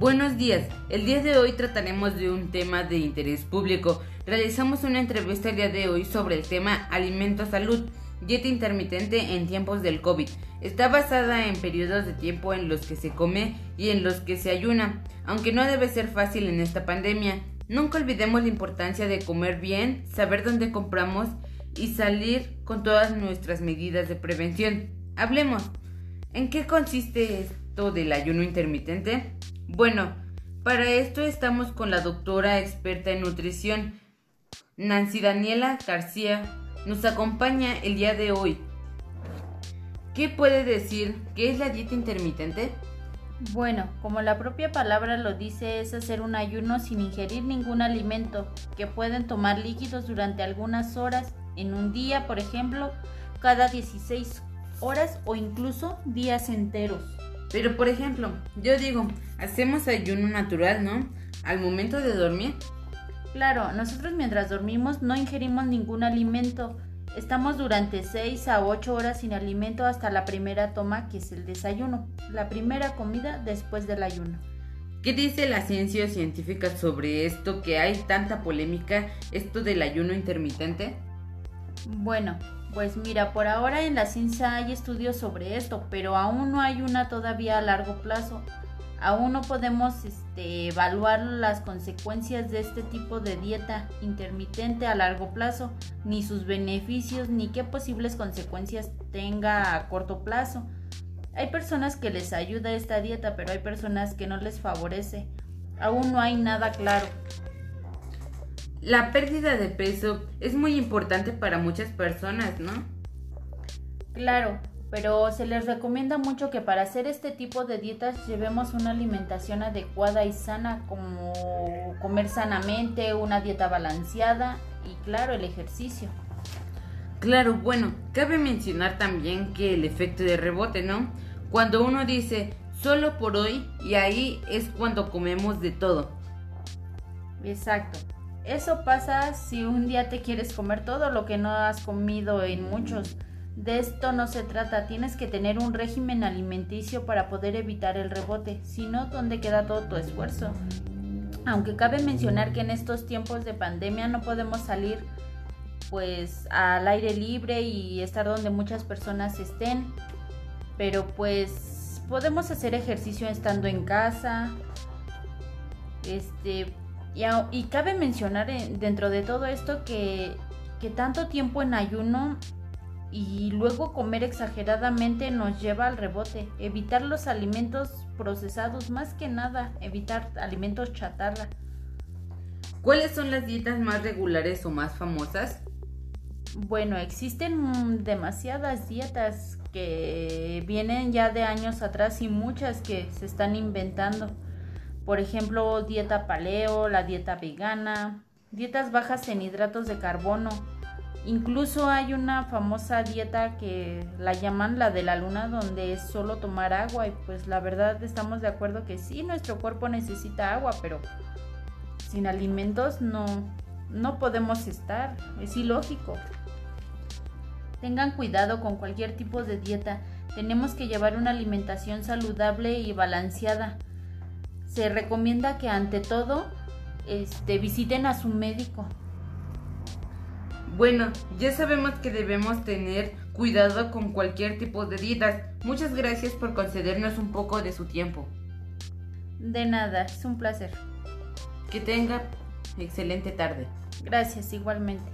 Buenos días, el día de hoy trataremos de un tema de interés público. Realizamos una entrevista el día de hoy sobre el tema Alimento Salud, dieta intermitente en tiempos del COVID. Está basada en periodos de tiempo en los que se come y en los que se ayuna, aunque no debe ser fácil en esta pandemia. Nunca olvidemos la importancia de comer bien, saber dónde compramos y salir con todas nuestras medidas de prevención. Hablemos. ¿En qué consiste esto del ayuno intermitente? Bueno, para esto estamos con la doctora experta en nutrición, Nancy Daniela García. Nos acompaña el día de hoy. ¿Qué puede decir? ¿Qué es la dieta intermitente? Bueno, como la propia palabra lo dice, es hacer un ayuno sin ingerir ningún alimento, que pueden tomar líquidos durante algunas horas, en un día, por ejemplo, cada 16 horas o incluso días enteros. Pero por ejemplo, yo digo, hacemos ayuno natural, ¿no? Al momento de dormir. Claro, nosotros mientras dormimos no ingerimos ningún alimento. Estamos durante 6 a 8 horas sin alimento hasta la primera toma, que es el desayuno, la primera comida después del ayuno. ¿Qué dice la ciencia científica sobre esto que hay tanta polémica, esto del ayuno intermitente? Bueno, pues mira, por ahora en la ciencia hay estudios sobre esto, pero aún no hay una todavía a largo plazo. Aún no podemos este, evaluar las consecuencias de este tipo de dieta intermitente a largo plazo, ni sus beneficios, ni qué posibles consecuencias tenga a corto plazo. Hay personas que les ayuda esta dieta, pero hay personas que no les favorece. Aún no hay nada claro. La pérdida de peso es muy importante para muchas personas, ¿no? Claro, pero se les recomienda mucho que para hacer este tipo de dietas llevemos una alimentación adecuada y sana, como comer sanamente, una dieta balanceada y claro, el ejercicio. Claro, bueno, cabe mencionar también que el efecto de rebote, ¿no? Cuando uno dice solo por hoy y ahí es cuando comemos de todo. Exacto. Eso pasa si un día te quieres comer todo lo que no has comido en muchos. De esto no se trata, tienes que tener un régimen alimenticio para poder evitar el rebote, si no, ¿dónde queda todo tu esfuerzo? Aunque cabe mencionar que en estos tiempos de pandemia no podemos salir pues al aire libre y estar donde muchas personas estén, pero pues podemos hacer ejercicio estando en casa, este, y, cabe mencionar dentro de todo esto que, que tanto tiempo en ayuno y luego comer exageradamente nos lleva al rebote. Evitar los alimentos procesados, más que nada, evitar alimentos chatarra. ¿Cuáles son las dietas más regulares o más famosas? Bueno, existen demasiadas dietas que vienen ya de años atrás y muchas que se están inventando. Por ejemplo, dieta paleo, la dieta vegana, dietas bajas en hidratos de carbono. Incluso hay una famosa dieta que la llaman la de la luna donde es solo tomar agua y pues la verdad estamos de acuerdo que sí, nuestro cuerpo necesita agua, pero sin alimentos no, no podemos estar, es ilógico. Tengan cuidado con cualquier tipo de dieta, tenemos que llevar una alimentación saludable y balanceada se recomienda que ante todo este, visiten a su médico. Bueno, ya sabemos que debemos tener cuidado con cualquier tipo de dietas. Muchas gracias por concedernos un poco de su tiempo. De nada, es un placer. Que tenga excelente tarde. Gracias, igualmente.